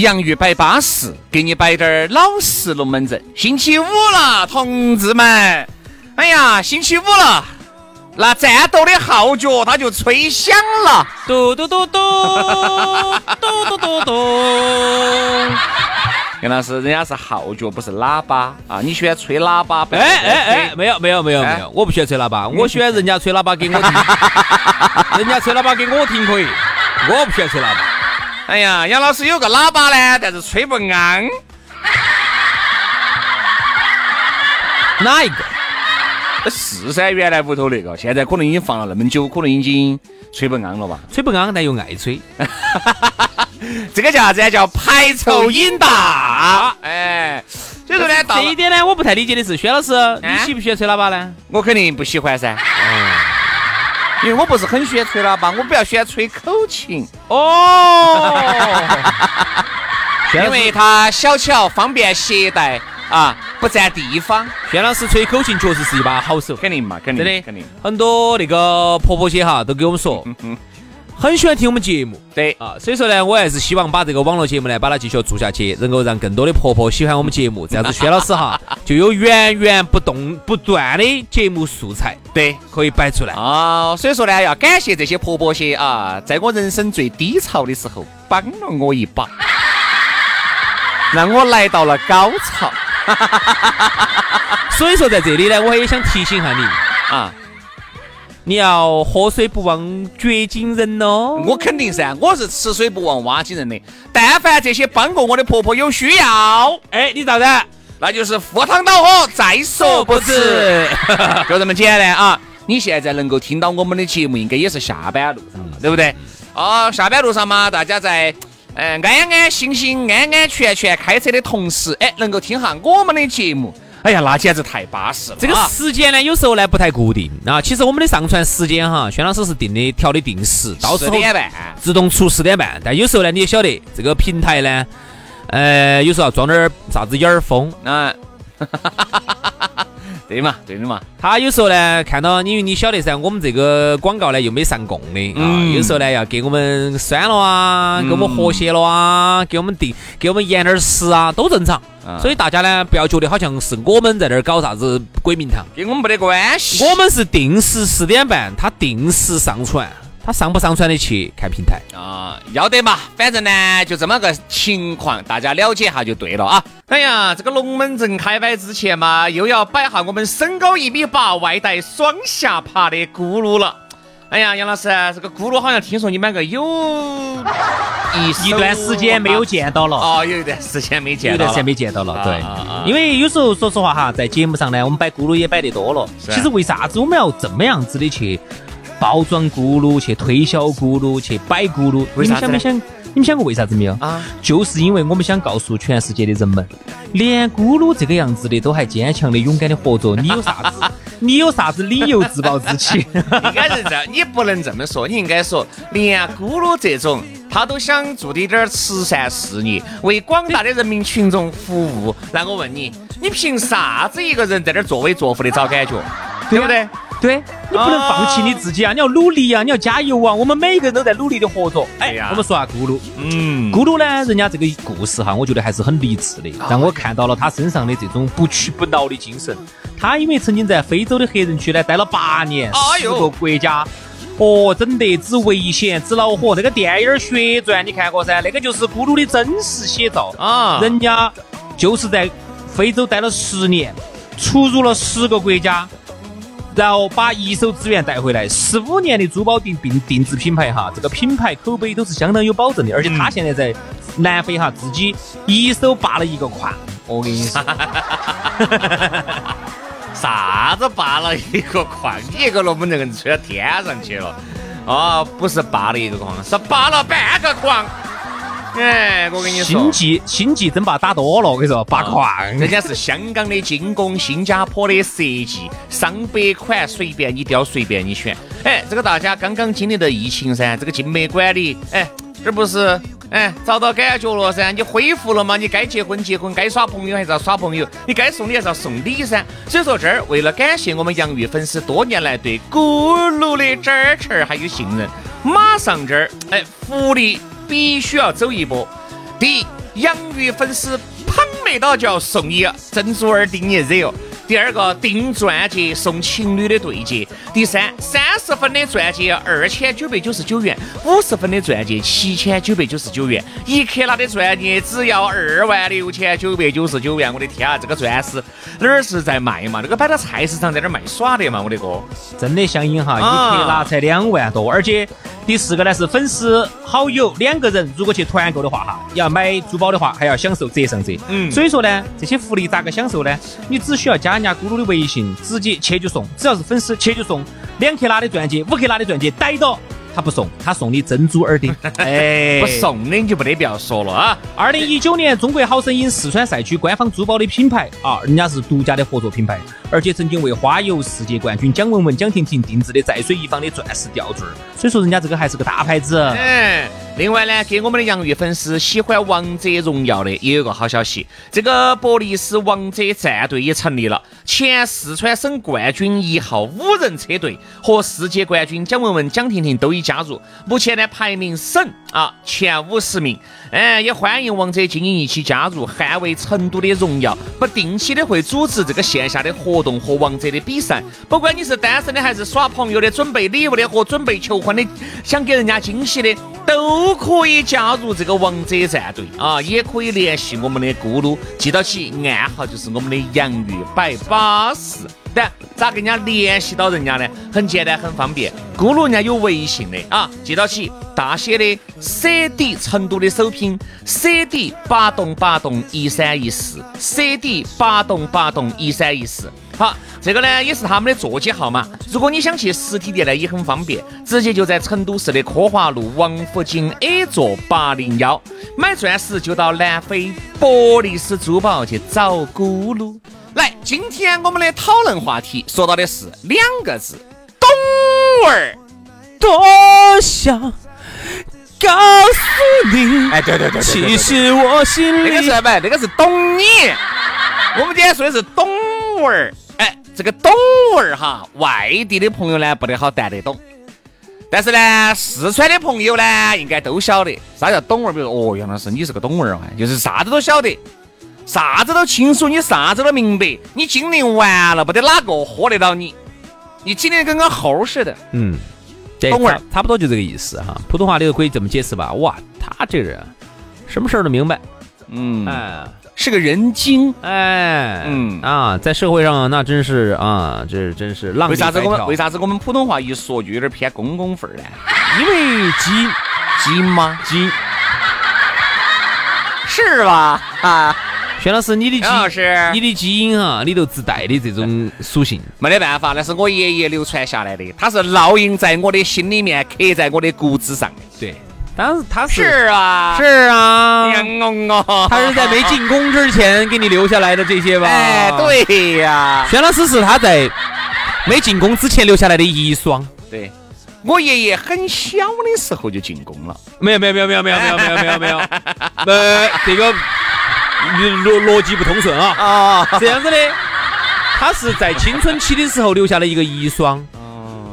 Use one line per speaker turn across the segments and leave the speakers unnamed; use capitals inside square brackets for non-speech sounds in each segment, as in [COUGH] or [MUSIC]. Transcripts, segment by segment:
洋芋摆巴适，给你摆点儿老实龙门阵。星期五了，同志们，哎呀，星期五了，那战斗的号角它就吹响了，
嘟嘟嘟嘟，嘟嘟嘟嘟。
杨老师，人家是号角，不是喇叭啊！你喜欢吹喇叭？
哎哎哎，没有没有没有没有，我不喜欢吹喇叭，[LAUGHS] 我喜欢人家吹喇叭给我听，[LAUGHS] 人家吹喇叭给我听可以，我不喜欢吹喇叭。
哎呀，杨老师有个喇叭呢，但是吹不安。[LAUGHS]
哪一个？
是噻，原来屋头那个，现在可能已经放了那么久，可能已经吹不安了吧？
吹不安，但又爱吹。[LAUGHS]
这个叫啥子？叫排臭瘾大。哎，所以说呢，
这一点呢，我不太理解的是，薛老师，你喜不喜欢吹喇叭呢？
我肯定不喜欢噻。因为我不是很喜欢吹喇叭，我比较喜欢吹口琴。哦，[LAUGHS] 因为它小巧方便携带啊，不占地方。
轩老师吹口琴确实是一把好手，
肯定嘛，肯定，
真的
肯定。
很多那个婆婆些哈都给我们说。[LAUGHS] 很喜欢听我们节目，
对
啊，所以说呢，我还是希望把这个网络节目呢，把它继续做下去，能够让更多的婆婆喜欢我们节目，这样子，薛老师哈 [LAUGHS] 就有源源不动不断的节目素材，
对，
可以摆出来
啊。所以说呢，要感谢这些婆婆些啊，在我人生最低潮的时候帮了我一把，[LAUGHS] 让我来到了高潮。[LAUGHS]
所以说在这里呢，我也想提醒下你啊。你要喝水不忘掘井人哦！
我肯定噻，我是吃水不忘挖井人的。但凡这些帮过我的婆婆有需要，
哎，你咋子？
那就是赴汤蹈火，在所不辞，就这么简单啊！你现在能够听到我们的节目，应该也是下班路上了，对不对？哦，下班路上嘛，大家在嗯安安心心、安安全全开车的同时，哎，能够听下我们的节目。哎呀，那简直太巴适了！
这个时间呢，有时候呢不太固定啊。其实我们的上传时间哈，轩老师是定的调的定时，到
四点半
自动出四点半。但有时候呢，你也晓得这个平台呢，呃，有时候要装点啥子眼儿风啊。
对嘛，对的嘛。
他有时候呢，看到因为你晓得噻，我们这个广告呢又没上供的啊，有时候呢要给我们删了啊，给我们和谐了啊，给我们定，给我们延点时啊，都正常。所以大家呢，不要觉得好像是我们在那儿搞啥子鬼名堂，
跟我们没得关系。
我们是定时十点半，他定时上传。他上不上传得去看平台
啊？要得嘛，反正呢就这么个情况，大家了解下就对了啊。哎呀，这个龙门阵开摆之前嘛，又要摆下我们身高一米八、外带双下巴的咕噜了。哎呀，杨老师，这个咕噜好像听说你们个有
一一段时间没有见到了
哦，有一段时间没见，
有一段时间没见到了。对，因为有时候说实话哈，在节目上呢，我们摆咕噜也摆得多了。其实为啥子我们要这么样子的去？包装咕噜去推销咕噜去摆咕噜，你们想没想？你们想过为啥子没有？啊，就是因为我们想告诉全世界的人们，连咕噜这个样子的都还坚强的、勇敢的活着，你有啥子？[LAUGHS] 你有啥子理由自暴自弃？[LAUGHS]
应该是这样，你不能这么说，你应该说，连咕噜这种他都想做的点慈善事业，为广大的人民群众服务。那我问你，你凭啥子一个人在这作威作福的找感觉？对不对？
对你不能放弃你自己啊！你要努力啊！你要加油啊！我们每一个人都在努力的活着。哎呀，我们说下咕噜，嗯，咕噜呢，人家这个故事哈，我觉得还是很励志的，让我看到了他身上的这种不屈不挠的精神。他因为曾经在非洲的黑人区呢待了八年，四个国家，哦，整得之危险之恼火。那个电影《血传》你看过噻？那个就是咕噜的真实写照啊！人家就是在非洲待了十年，出入了十个国家。然后把一手资源带回来，十五年的珠宝定定定制品牌哈，这个品牌口碑都是相当有保证的，而且他现在在南非哈，自己一手扒了一个矿，我跟你说，[LAUGHS]
啥子拔了一个矿？你一个龙门阵吹到天上去了？哦，不是拔了一个矿，是拔了半个矿。哎，我跟你说，
星际星际争霸打多了，我跟你说，八矿，
人家是香港的精工，新加坡的设计，上百款随便你挑，随便你选。哎，这个大家刚刚经历的疫情噻，这个静脉管理，哎，这不是哎找到感觉了噻？你恢复了吗？你该结婚结婚，该耍朋友还是要耍朋友，你该送礼还是要送礼噻。所以说这儿为了感谢我们洋芋粉丝多年来对咕噜的支持还有信任，马上这儿哎福利。必须要走一波。第一，养鱼粉丝捧没到就要送你珍珠耳钉也热。第二个，订钻戒送情侣的对戒。第三，三十分的钻戒二千九百九十九元，五十分的钻戒七千九百九十九元，一克拉的钻戒只要二万六千九百九十九元。我的天啊，这个钻石哪儿是在卖嘛？这个摆到菜市场在那儿卖耍的嘛？我的哥，
真的相应哈，一克拉才两万多，而且。第四个呢是粉丝好友两个人如果去团购的话哈，要买珠宝的话还要享受折上折。嗯，所以说呢，这些福利咋个享受呢？你只需要加人家咕噜的微信，直接切就送，只要是粉丝切就送两克拉的钻戒，五克拉的钻戒逮到。他不送，他送你珍珠耳钉。[LAUGHS]
哎，不送的你就没得必要说了啊！
二零一九年中国好声音四川赛区官方珠宝的品牌啊，人家是独家的合作品牌，而且曾经为花游世界冠军蒋雯雯、蒋婷婷定制的在水一方的钻石吊坠，所以说人家这个还是个大牌子。
嗯。另外呢，给我们的洋芋粉丝喜欢《王者荣耀》的也有个好消息，这个伯利斯王者战队也成立了，前四川省冠军一号五人车队和世界冠军蒋雯雯、蒋婷婷都已加入，目前呢排名省啊前五十名。哎，也欢迎王者精英一起加入，捍卫成都的荣耀。不定期的会组织这个线下的活动和王者的比赛，不管你是单身的还是耍朋友的，准备礼物的和准备求婚的，想给人家惊喜的，都可以加入这个王者战队啊！也可以联系我们的咕噜，记到起暗号就是我们的洋芋摆巴士。但咋跟人家联系到人家呢？很简单，很方便。咕噜人家有微信的啊，记到起大写的 C D 成都的首拼 C D 八栋八栋一三一四 C D 八栋八栋一三一四。好，这个呢也是他们的座机号码。如果你想去实体店呢，也很方便，直接就在成都市的科华路王府井 A 座八零幺。买钻石就到南非博利斯珠宝去找咕噜。来，今天我们的讨论话题说到的是两个字：懂味儿。
多想告诉你，
哎，对对对，
其实我心里
那个是不，那个是懂你。我们今天说的是懂味儿。哎，这个懂味儿哈，外地的朋友呢不得好谈得懂，但是呢，四川的朋友呢应该都晓得啥叫懂味儿。比如说，哦，杨老师你是个懂味儿啊，就是啥子都晓得。啥子都清楚，你啥子都明白，你经历完了，不得哪个喝得到你？你今天跟个猴似的。
嗯，懂味儿，差不多就这个意思哈。普通话里头可以这么解释吧？哇，他这人什么事儿都明白。
嗯，哎，是个人精。
哎，嗯啊，在社会上那真是啊，这真是浪。
为啥子我们为啥子我们普通话一说就有点偏公公范儿呢？[LAUGHS]
因为基因
基因吗？
基因
是吧？啊。[LAUGHS]
薛老师，你的基
老师，
你的基因啊，里头自带的这种属性，
没得办法，那是我爷爷流传下来的，他是烙印在我的心里面，刻在我的骨子上的。
对，当时他是
是啊，
是啊，他是在没进宫之前给你留下来的这些吧？
哎，对呀，
薛老师是他在没进宫之前留下来的遗孀。
对，我爷爷很小的时候就进宫了。
没有，没有，没有，没有，没有，没有，没有，没有，没有，[LAUGHS] 呃，这个。逻逻辑不通顺啊！啊，这样子的，他是在青春期的时候留下了一个遗孀，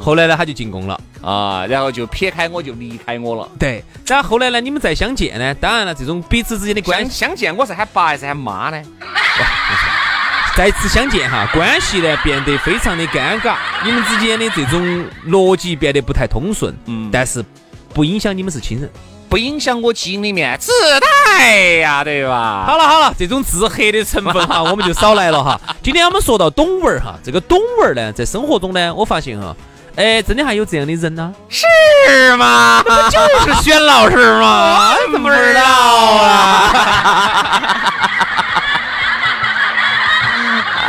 后来呢他就进宫了
啊，然后就撇开我就离开我了。
对，然后后来呢你们再相见呢，当然了这种彼此之间的关系
相见，我是喊爸还是喊妈呢？[LAUGHS]
再次相见哈，关系呢变得非常的尴尬，你们之间的这种逻辑变得不太通顺，嗯，但是不影响你们是亲人。
不影响我基因里面自带呀，对吧？
好了好了，这种自黑的成分哈，[LAUGHS] 我们就少来了哈。今天我们说到懂文儿哈，这个懂文儿呢，在生活中呢，我发现哈，哎，真的还有这样的人呢？
是吗？
不就是选老师吗？
怎么不知道啊？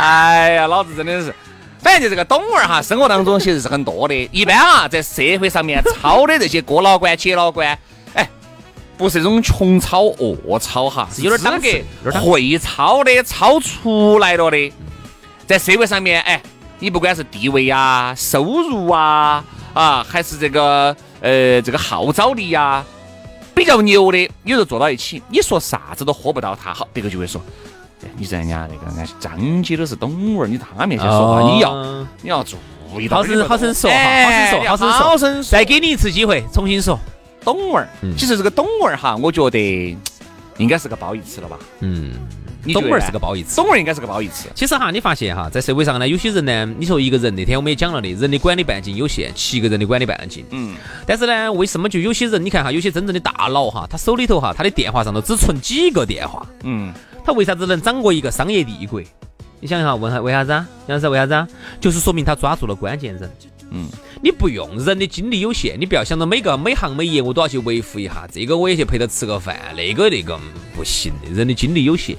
[LAUGHS] 哎呀，老子真的是，反正就这个懂儿哈，生活当中其实是很多的。一般啊，在社会上面操的这些哥老倌、姐老倌，哎，不是这种穷操恶操哈，是有点档格，会操的，操出来了的。在社会上面，哎，你不管是地位啊、收入啊，啊，还是这个呃这个号召力呀，比较牛的，有时候坐到一起，你说啥子都喝不到他，好，别个就会说。你在人家那个，俺张姐都是懂娃儿，你他面前说话，你要你要注意到。
好生好生说，好生说，好生说，再给你一次机会，重新说。
懂娃儿，其实这个董文儿哈，我觉得应该是个褒义词了吧？嗯，
懂娃儿是个褒义词，
懂娃儿应该是个褒义词。
其实哈，你发现哈，在社会上呢，有些人呢，你说一个人，那天我们也讲了的，人的管理半径有限，七个人的管理半径。嗯。但是呢，为什么就有些人，你看哈，有些真正的大佬哈，他手里头哈，他的电话上头只存几个电话。嗯。他为啥子能掌握一个商业帝国？你想一下，问下为啥子啊？杨老师为啥子啊？就是说明他抓住了关键人。嗯，你不用人的精力有限，你不要想着每个每行每业我都要去维护一下，这个我也去陪他吃个饭，那个那个不行的，人的精力有限。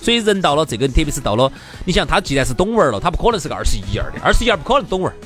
所以人到了这个，特别是到了，你想他既然是懂文了，他不可能是个二十一二的，二十一二不可能懂文儿，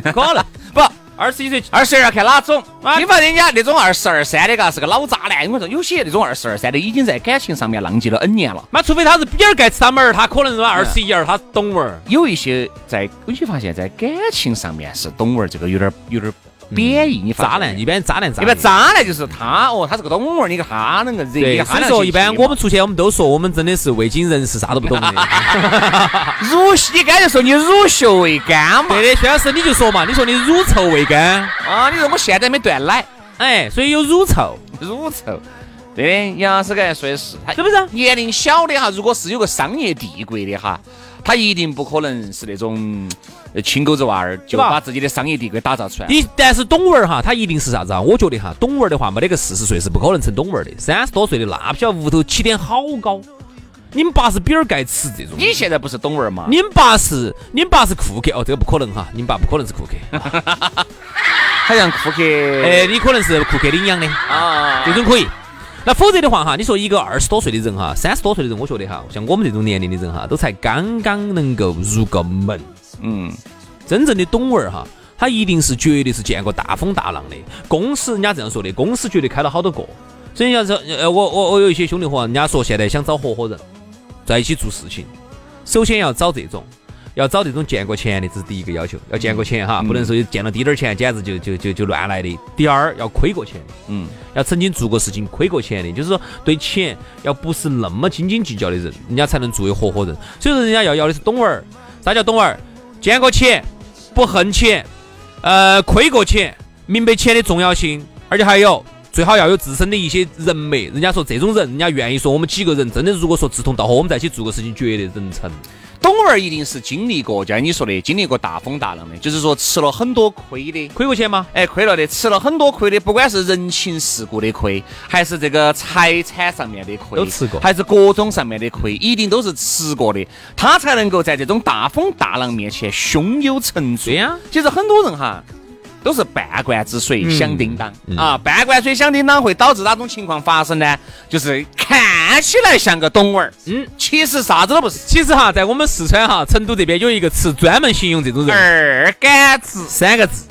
不可能不。[LAUGHS] 二十一岁，
二十二看哪种？你发现人家那种二十二三的，嘎是个老渣男。我说有些那种二十二三的，已经在感情上面浪迹了 N 年了。
那除非他是比尔盖茨他们儿，他可能是二十一二，他懂文儿。
有一些在，有些发现，在感情上面是懂文儿，这个有点有点。贬义，你
渣男，一般渣男，
一般渣男就是他哦，他是个懂娃儿，你看他能够热，
所以说一般我们出去，我们都说我们真的是未经人事，啥都不懂的。[LAUGHS]
乳，你刚才说你乳臭未干嘛？
对的，薛老师你就说嘛，你说你乳臭未干
啊？你说我现在没断奶，
哎，所以有乳臭，
乳臭。对的，杨老师刚才说的是，
是不是？
年龄小的哈，如果是有个商业帝国的哈，他一定不可能是那种。亲狗子娃儿就把自己的商业帝国打造出来。
你但是董文儿哈，他一定是啥子啊？我觉得哈，董文儿的话，没得个四十岁是不可能成董文儿的。三十多岁的那不晓得屋头起点好高。你们爸是比尔盖茨这种。
你现在不是董文儿吗？
你们爸是你们爸是库克哦，这个不可能哈，你们爸不可能是库克。[LAUGHS]
好像库克，
哎，你可能是库克领养的啊，这种可以。那否则的话哈，你说一个二十多岁的人哈，三十多岁的人，我觉得哈，像我们这种年龄的人哈，都才刚刚能够入个门。嗯，真正的懂文儿哈，他一定是绝对是见过大风大浪的。公司人家这样说的，公司绝对开了好多个。所以人家说，呃，我我我有一些兄弟伙，人家说现在想找合伙人，在一起做事情，首先要找这种。要找这种见过钱的，这是第一个要求，要见过钱哈，不能说见了滴点儿钱，简直就就就就乱来的。第二，要亏过钱的，嗯，要曾经做过事情亏过钱的，就是说对钱要不是那么斤斤计较的人，人家才能作为合伙人。所以说，人家要要的是懂娃儿。啥叫懂娃儿？见过钱，不恨钱，呃，亏过钱，明白钱的重要性，而且还有最好要有自身的一些人脉。人家说这种人，人家愿意说我们几个人真的，如果说志同道合，我们在一起做个事情，绝对能成。
懂娃儿一定是经历过，就像你说的，经历过大风大浪的，就是说吃了很多亏的，
亏过钱吗？
哎，亏了的，吃了很多亏的，不管是人情世故的亏，还是这个财产上面的亏，
都吃过，
还是各种上面的亏，一定都是吃过的，他才能够在这种大风大浪面前胸有成竹。
对呀，
其实很多人哈。都是半罐子水响叮当啊！半罐水响叮当会导致哪种情况发生呢？就是看起来像个懂娃儿，嗯，其实啥子都不是。
其实哈，在我们四川哈成都这边有一个词专门形容这种人：
二杆子
三个字。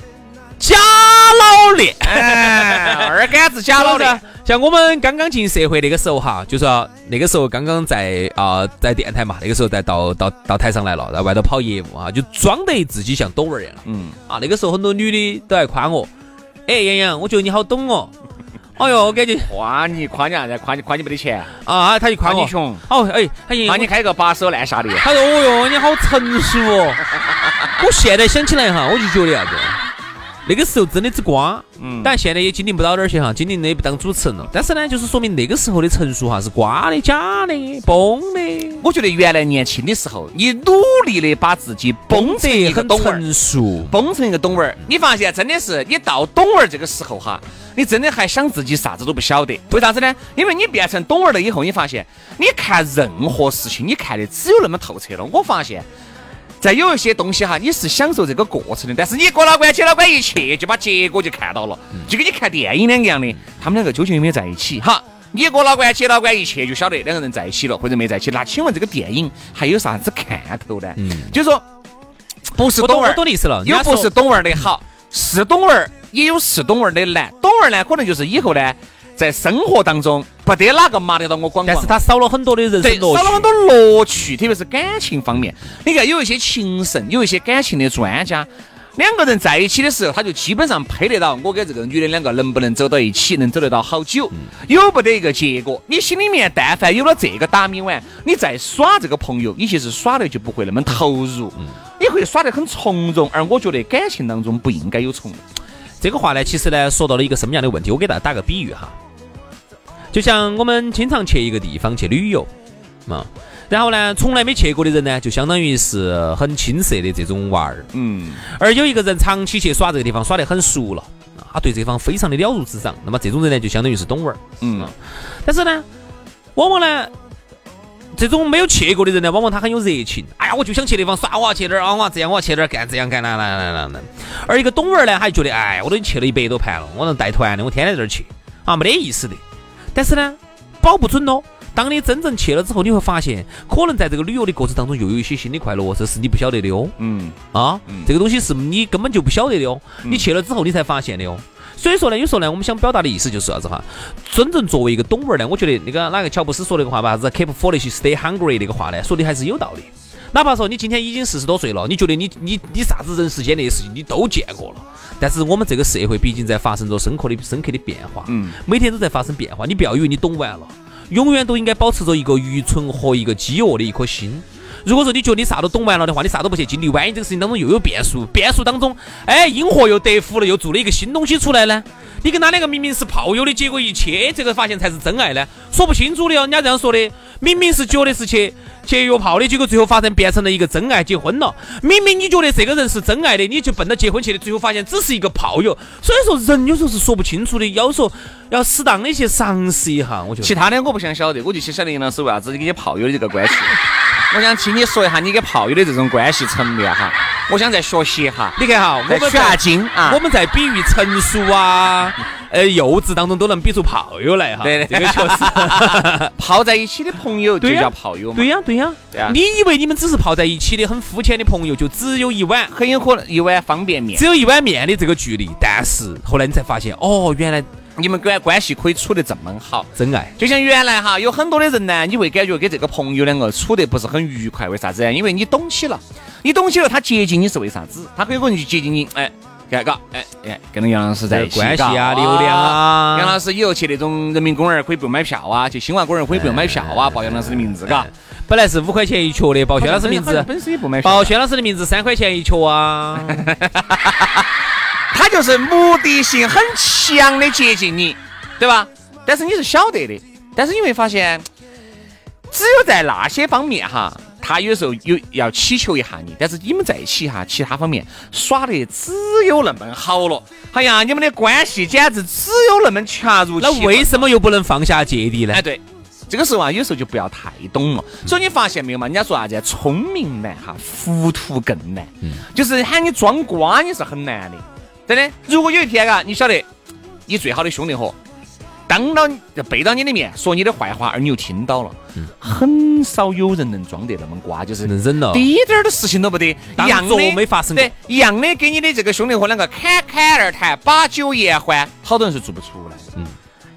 假老练，[LAUGHS]
二杆子假老练。
像我们刚刚进社会那个时候哈，就说那个时候刚刚在啊在电台嘛，那个时候在到到到台上来了，在外头跑业务啊，就装得自己像懂娃儿一样。嗯啊，那个时候很多女的都来夸我，哎杨洋，我觉得你好懂哦。哎呦，我感觉
夸你夸你啥子？夸你夸你没得钱
啊？他就夸
你穷。
哦哎，他
夸你开个把手烂下的。
他说哦哟，你好成熟哦。[LAUGHS] 我现在想起来哈，我就觉得啥子？那个时候真的只瓜，嗯，但现在也经历不到哪儿去哈，经历的也不当主持人了。但是呢，就是说明那个时候的成熟哈是瓜的、假的、崩的。
我觉得原来年轻的时候，你努力的把自己崩成一个懂娃
儿，
崩成一个懂娃儿，你发现真的是你到懂娃儿这个时候哈，你真的还想自己啥子都不晓得。为啥子呢？因为你变成懂娃儿了以后，你发现你看任何事情，你看的只有那么透彻了。我发现。在有一些东西哈，你是享受这个过程的，但是你过老关、接老关一去，就把结果就看到了，就跟你看电影两个样的，他们两个究竟有没有在一起？哈，你哥老倌、姐老倌一去就晓得两个人在一起了或者没在一起。那请问这个电影还有啥子看头呢？嗯，就是说不是懂儿，
懂的意思了，
又不是懂儿的好，是懂儿也有是懂儿的难。懂儿呢，可能就是以后呢。在生活当中，不得哪个麻得到我广，
但是他少了很多的人生乐趣，
少了很多乐趣，特别是感情方面。你看，有一些情圣，有一些感情的专家，两个人在一起的时候，他就基本上配得到我跟这个女的两个能不能走到一起，能走得到好久，有不得一个结果。你心里面但凡有了这个打米碗，你再耍这个朋友，你其实耍的就不会那么投入，你会耍得很从容。而我觉得感情当中不应该有从容。
这个话呢，其实呢，说到了一个什么样的问题？我给大家打个比喻哈。就像我们经常去一个地方去旅游，嘛，然后呢，从来没去过的人呢，就相当于是很青涩的这种娃儿，嗯，而有一个人长期去耍这个地方，耍得很熟了，他对这方非常的了如指掌，那么这种人呢，就相当于是懂娃儿，嗯，但是呢，往往呢，这种没有去过的人呢，往往他很有热情，哎呀，我就想去地方耍，我要去哪儿啊，我要这样，我要去哪儿干这样干来来来来来，而一个懂玩儿呢，他就觉得，哎，我都去了一百多盘了，我能带团的，我天天在这儿去，啊，没得意思的。但是呢，保不准哦。当你真正去了之后，你会发现，可能在这个旅游的过程当中，又有一些新的快乐，这是你不晓得的哦。嗯。啊，这个东西是你根本就不晓得的哦。你去了之后，你才发现的哦。所以说呢，有时候呢，我们想表达的意思就是啥子哈？真正作为一个懂文儿呢，我觉得那个哪个乔布斯说那个话吧，啥子 “keep foolish, stay hungry” 那个话呢，说的还是有道理。哪怕说你今天已经四十多岁了，你觉得你你你啥子人世间那些事情你都见过了。但是我们这个社会毕竟在发生着深刻的、深刻的变化，嗯，每天都在发生变化。你不要以为你懂完了，永远都应该保持着一个愚蠢和一个饥饿的一颗心。如果说你觉得你啥都懂完了的话，你啥都不去经历，万一这个事情当中又有变数，变数当中，哎，因祸又得福了，又做了一个新东西出来呢？你跟他两个明明是炮友的，结果一切，这个发现才是真爱呢？说不清楚的哦，人家这样说的，明明是觉得是去。去约炮的结果，最后发现变成了一个真爱，结婚了。明明你觉得这个人是真爱的，你就奔着结婚去的，最后发现只是一个炮友。所以说，人有时候是说不清楚的，要说要适当的去尝试一下。我觉得
其他的我不想晓得，我就想晓得杨老师为啥子跟你炮友的这个关系。我想听你说一下你跟炮友的这种关系层面哈。我想再学习一下。
你看哈，我们
在经啊，
我们在比喻成熟啊。呃，幼稚当中都能比出炮友来哈，
对
这个确实，[LAUGHS]
泡在一起的朋友就叫炮友嘛。
对呀，对呀，对呀。你以为你们只是泡在一起的很肤浅的朋友，就只有一碗，
很有可能一碗方便面，
只有一碗面的这个距离。但是后来你才发现，哦，原来
你们关关系可以处得这么好，
真爱。
就像原来哈，有很多的人呢，你会感觉跟这个朋友两个处得不是很愉快，为啥子？因为你懂起了，你懂起了，他接近你是为啥子？他很有可能就接近你，哎。看，嘎，哎哎，跟那杨老师在一起，
关系啊，流量啊。
杨老师以后去那种人民公园可以不用买票啊，去新华公园可以不用买票啊，报杨老师的名字，嘎。
本来是五块钱一角的，报轩老师名字，
本身也不买。
报轩老师的名字三块钱一角啊。[LAUGHS]
他就是目的性很强的接近你，对吧？但是你是晓得的，但是你会发现，只有在那些方面哈。他有时候有要祈求一下你，但是你们在一起哈，其他方面耍的只有那么好了。哎呀，你们的关系简直只有那么恰如其
那为什么又不能放下芥蒂呢？
哎，对，这个时候啊，有时候就不要太懂了。所以你发现没有嘛？人家说啥子？聪明难哈，糊涂更难。嗯，就是喊你装瓜，你是很难的。真的，如果有一天啊，你晓得你最好的兄弟伙。当到背到你的面说你的坏话，而你又听到了，很少有人能装得那么瓜，就是
能忍了，
滴点儿的事情都不得，一样的
没发生过，
一样的给你的这个兄弟伙两个侃侃而谈，把酒言欢，好多人是做不出来，嗯，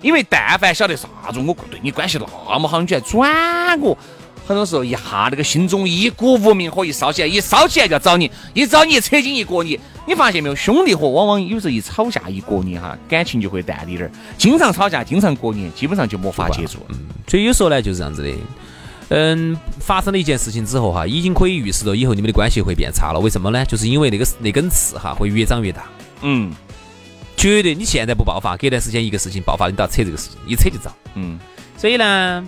因为但凡晓得啥子，我对你关系那么好，你居然转我。很多时候一下那个心中一股无名火一烧起来，一烧起来就要找你，一找你扯筋一过你，你发现没有？兄弟伙往往有时候一吵架一过年哈，感情就会淡一点儿。经常吵架，经常过年，基本上就没法接触。
嗯，所以有时候呢就是这样子的。嗯，发生了一件事情之后哈，已经可以预示到以后你们的关系会变差了。为什么呢？就是因为那个那根刺哈会越长越大。嗯，绝对你现在不爆发，隔段时间一个事情爆发，你都要扯这个事情，一扯就着。嗯，所以呢。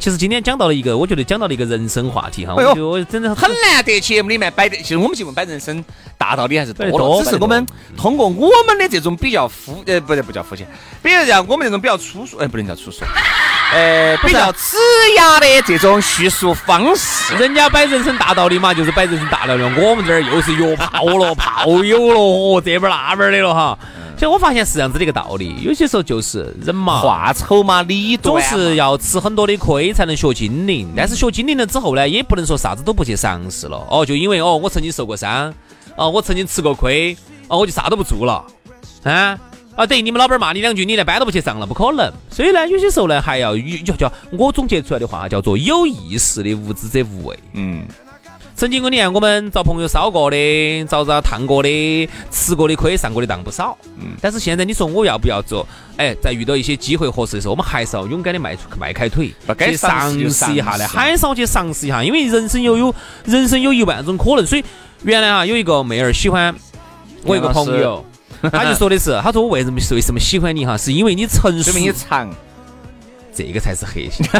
其实今天讲到了一个，我觉得讲到了一个人生话题哈，我觉得我真的
很难得节目里面摆的，其实我们节目摆人生大道理还是多了，只是我们通过我们的这种比较肤，呃，不对，不叫肤浅，比如像我们这种比较粗俗，哎，不能叫粗俗，呃，比较呲牙的这种叙述方式，
人家摆人生大道理嘛，就是摆人生大道理，我们这儿又是约炮了、炮友了，哦，这边那边的了哈。其实我发现是这样子的一个道理，有些时候就是人嘛，
话丑嘛，理
总是要吃很多的亏才能学精灵。但是学精灵了之后呢，也不能说啥子都不去尝试了。哦，就因为哦，我曾经受过伤，哦，我曾经吃过亏，哦，我就啥都不做了，啊。啊，等于你们老板骂你两句，你连班都不去上了，不可能。所以呢，有些时候呢，还要叫叫我总结出来的话，叫做有意识的无知者无畏。嗯，曾经我你看，我们遭朋友烧过的，遭遭烫过的，吃过的亏，上过的当不少。嗯，但是现在你说我要不要做？哎，在遇到一些机会合适的时候，我们还是要勇敢的迈出迈开腿，
去
尝试一下的，还是要去尝试一下，因为人生有有人生有一万种可能。所以原来啊，有一个妹儿喜欢我一个朋友。[LAUGHS] 他就说的是，他说我为什么为什么喜欢你哈，是因为你成熟，
你长，
这个才是核心。[LAUGHS]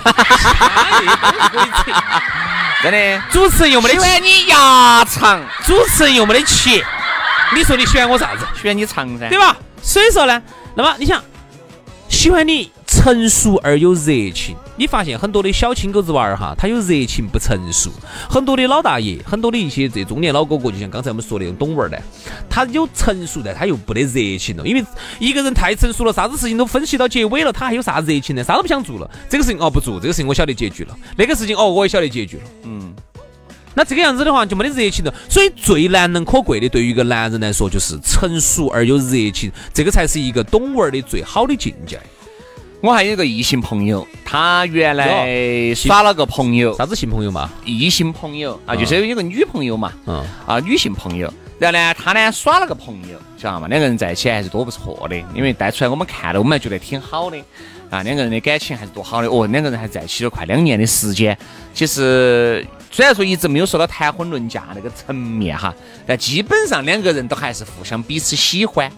真的，
主持人又没得，
喜欢你牙长，
主持人又没得钱，你说你喜欢我啥子？
喜欢你长噻，
对吧？所以说呢，那么你想，喜欢你。成熟而有热情，你发现很多的小青狗子娃儿哈，他有热情不成熟；很多的老大爷，很多的一些这中年老哥哥，就像刚才我们说的那种懂娃儿呢，他有成熟但他又不得热情了。因为一个人太成熟了，啥子事情都分析到结尾了，他还有啥热情呢？啥都不想做了。这个事情哦不做，这个事情我晓得结局了；那个事情哦我也晓得结局了。嗯，那这个样子的话就没得热情了。所以最难能可贵的，对于一个男人来说，就是成熟而有热情，这个才是一个懂娃儿的最好的境界。
我还有个异性朋友，他原来耍了个朋友，
啥子性朋友嘛？
异性朋友啊，就是有个女朋友嘛，嗯，啊，女性朋友。然后呢，他呢耍了个朋友，晓得嘛？两个人在一起还是多不错的，因为带出来我们看了，我们还觉得挺好的啊。两个人的感情还是多好的哦，两个人还在一起了快两年的时间。其实虽然说一直没有说到谈婚论嫁那个层面哈，但基本上两个人都还是互相彼此喜欢。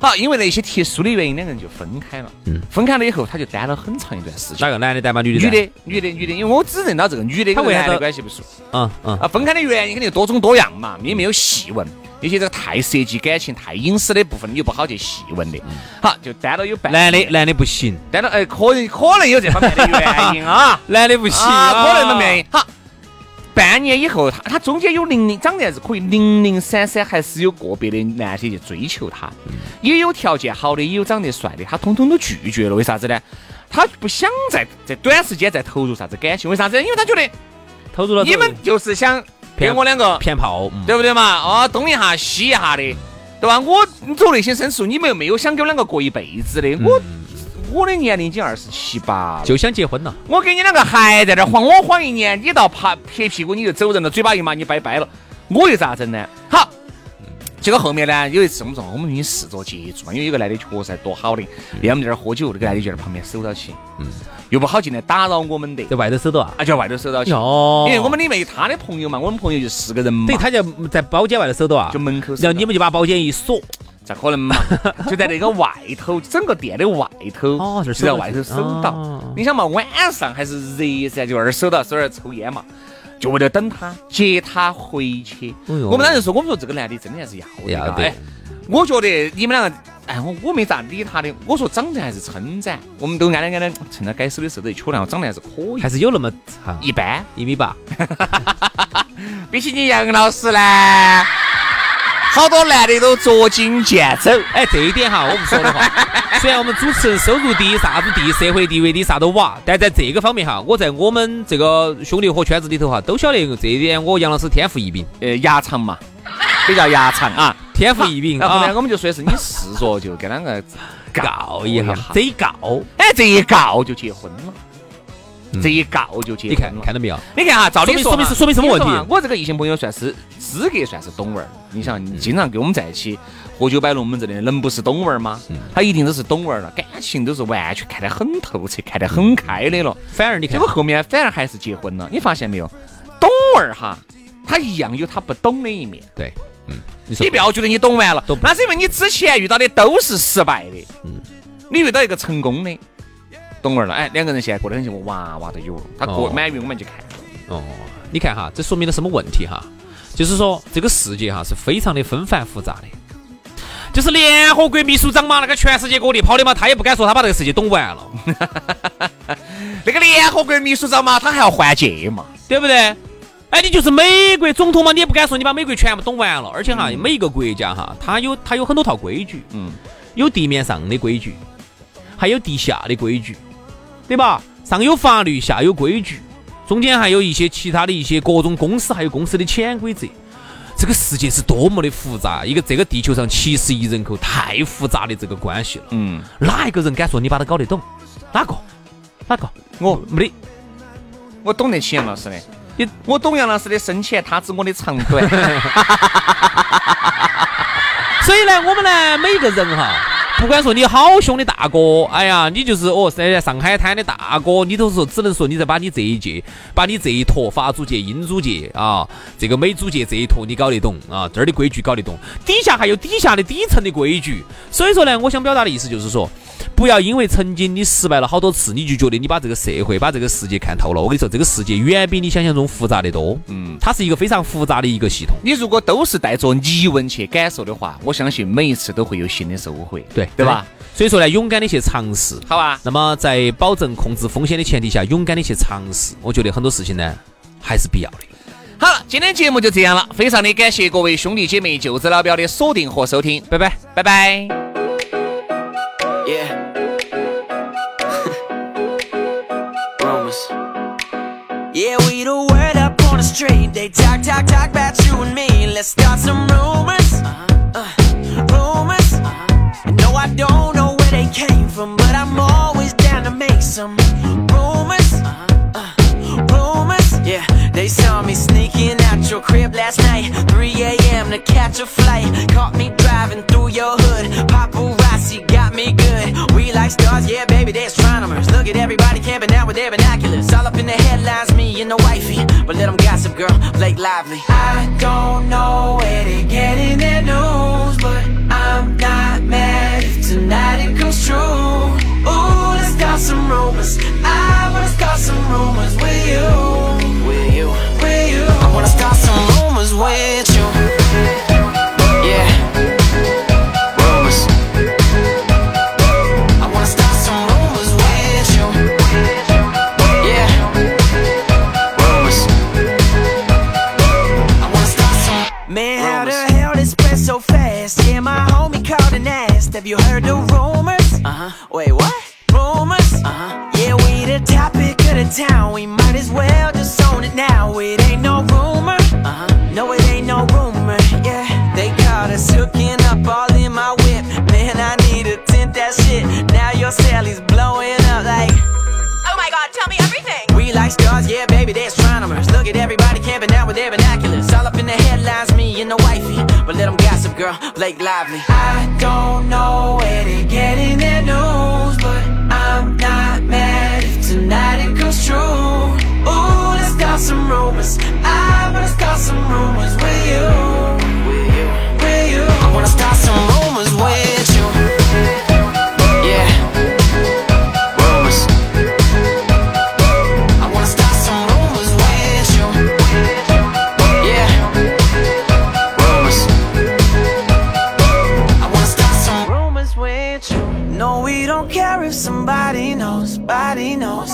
好，因为那些特殊的原因，两个人就分开了。嗯，分开了以后，他就单了很长一段时间。
哪个男的单吗？女的？
女的，女的，女的。因为我只认到这个女的跟男的关系不熟。嗯嗯。啊，分开的原因肯定多种多样嘛，你没有细问。有些这个太涉及感情、太隐私的部分，你又不好去细问的。好，就单了有半。
男的，男的不行。
单了，哎，可能可能有这方面的原因啊。[LAUGHS]
男的不行，可
能的原因。好。半年以后，他他中间有零零长得还是可以，零零散散还是有个别的男的去追求他，也有条件好的，也有长得帅的，他通通都拒绝了。为啥子呢？他不想在在短时间再投入啥子感情。为啥子？因为他觉得
投入了，
你们就是想骗我两个
骗炮，
对不对嘛？哦，东一下西一下的，对吧？我走内心深处，你们又没有想跟我两个过一辈子的，我。我的年龄已经二十七八了，
就想结婚了。
我跟你两个还在这晃，我晃一年，你到拍拍屁股你就走人了，嘴巴一骂你拜拜了，我又咋整呢？好，结果后面呢，有一次我们说我们已经试着接触嘛，因为有个男的确实多好的，那我们在这儿喝酒，那个男的就在旁边守到起，嗯，又不好进来打扰我们的，
在外头守到啊，
啊，就外头守到起，哦，因为我们里面有他的朋友嘛，我们朋友就四个人嘛，
对，他就在包间外头守到啊，
就门口，
然后你们就把包间一锁。
咋可能嘛？[LAUGHS] 就在那个外头，整个店的外头，哦，就在外头守到。你想嘛，晚上还是热噻，就二守到，守儿抽烟嘛，就为了等他接他回去。我们当时说，我们说这个男的真的还是要要的。我觉得你们两个，哎，我我没咋理他的。我说长得还是称赞，我们都安安安趁他该守的时候都去确认，长得还是可以，
还是有那么
一般，
一米八。[LAUGHS]
比起你杨老师呢？好多男的都捉襟见肘，
哎，这一点哈，我不说的话。[LAUGHS] 虽然我们主持人收入低，啥子低，社会地位低，啥都哇，但在这个方面哈，我在我们这个兄弟伙圈子里头哈，都晓得这一点，我杨老师天赋异禀。
呃，牙长嘛，比较牙长啊，
天赋异禀。
后呢我们就说的是你试着就跟两个 [LAUGHS]
告一下，这一告，
哎，这一告就结婚了。这一告就结，
你看看到没有？
你看哈，照理
说明是说明什么问题？
我这个异性朋友算是资格算是懂味儿。你想，你经常跟我们在一起喝酒摆龙门阵的，能不是懂味儿吗？他一定都是懂味儿了，感情都是完全看得很透彻、看得很开的了。
反而你看，
结果后面反而还是结婚了。你发现没有？懂味儿哈，他一样有他不懂的一面。
对，嗯，
你不要觉得你懂完了，那是因为你之前遇到的都是失败的。嗯，你遇到一个成功的。懂儿了，哎，两个人现在过得很幸福，娃娃都有了，他过满月我们就看。
哦，你看哈，这说明了什么问题哈？就是说这个世界哈是非常的纷繁复杂的。就是联合国秘书长嘛，那个全世界各地跑的嘛，他也不敢说他把这个世界懂完了。[LAUGHS]
那个联合国秘书长嘛，他还要换届嘛，
对不对？哎，你就是美国总统嘛，你也不敢说你把美国全部懂完了。而且哈，每一个国家哈，它有它有很多套规矩。嗯。有地面上的规矩，还有地下的规矩，对吧？上有法律，下有规矩，中间还有一些其他的一些各种公司，还有公司的潜规则。这个世界是多么的复杂，一个这个地球上七十亿人口，太复杂的这个关系了。嗯，哪一个人敢说你把它搞得懂？哪个？哪个？
我
没得，
我懂得起杨老师的。你我懂杨老师的深浅，他知我的长短。[LAUGHS]
所以呢，我们呢，每一个人哈。不管说你好凶的大哥，哎呀，你就是哦，现在上海滩的大哥，你都是说只能说你在把你这一届，把你这一坨法租界、英租界啊，这个美租界这一坨你搞得懂啊，这儿的规矩搞得懂，底下还有底下的底层的规矩。所以说呢，我想表达的意思就是说，不要因为曾经你失败了好多次，你就觉得你把这个社会、把这个世界看透了。我跟你说，这个世界远比你想象中复杂的多。嗯，它是一个非常复杂的一个系统。
你如果都是带着疑问去感受的话，我相信每一次都会有新的收获。
对。
对吧？
所以说呢，勇敢的去尝试，
好吧？
那么在保证控制风险的前提下，勇敢的去尝试，我觉得很多事情呢还是必要的。
好了，今天节目就这样了，非常的感谢各位兄弟姐妹、舅子老表的锁定和收听，
拜拜，
拜拜。[LAUGHS] I don't know where they came from, but I'm always down to make some rumors. Uh, rumors, yeah. They saw me sneaking out your crib last night, 3 a.m. to catch a flight. Caught me driving through your hood. Paparazzi got me good. We like stars, yeah, baby, they're astronomers. Look at everybody camping out with their binoculars. All up in the headlines, me and the wifey. But let them gossip, girl, Blake Lively. I don't know where they getting their news, tonight true. Ooh, let's start some rumors. I wanna start some rumors with you. With you. With you. I wanna start some rumors with you. Wait, what? Somebody knows.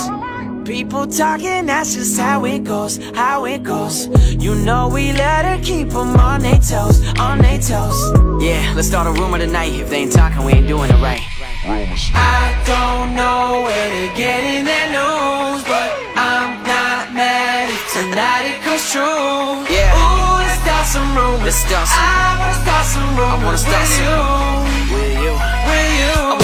People talking, that's just how it goes, how it goes. You know we let her keep them on their toes, on their toes. Yeah, let's start a rumor tonight. If they ain't talking, we ain't doing it right. I don't know where they're getting their news, but I'm not mad if tonight it comes true. Yeah. Ooh, let's start some rumors. Let's start some. I wanna start some rumors. I wanna start with some. You. With you. With you.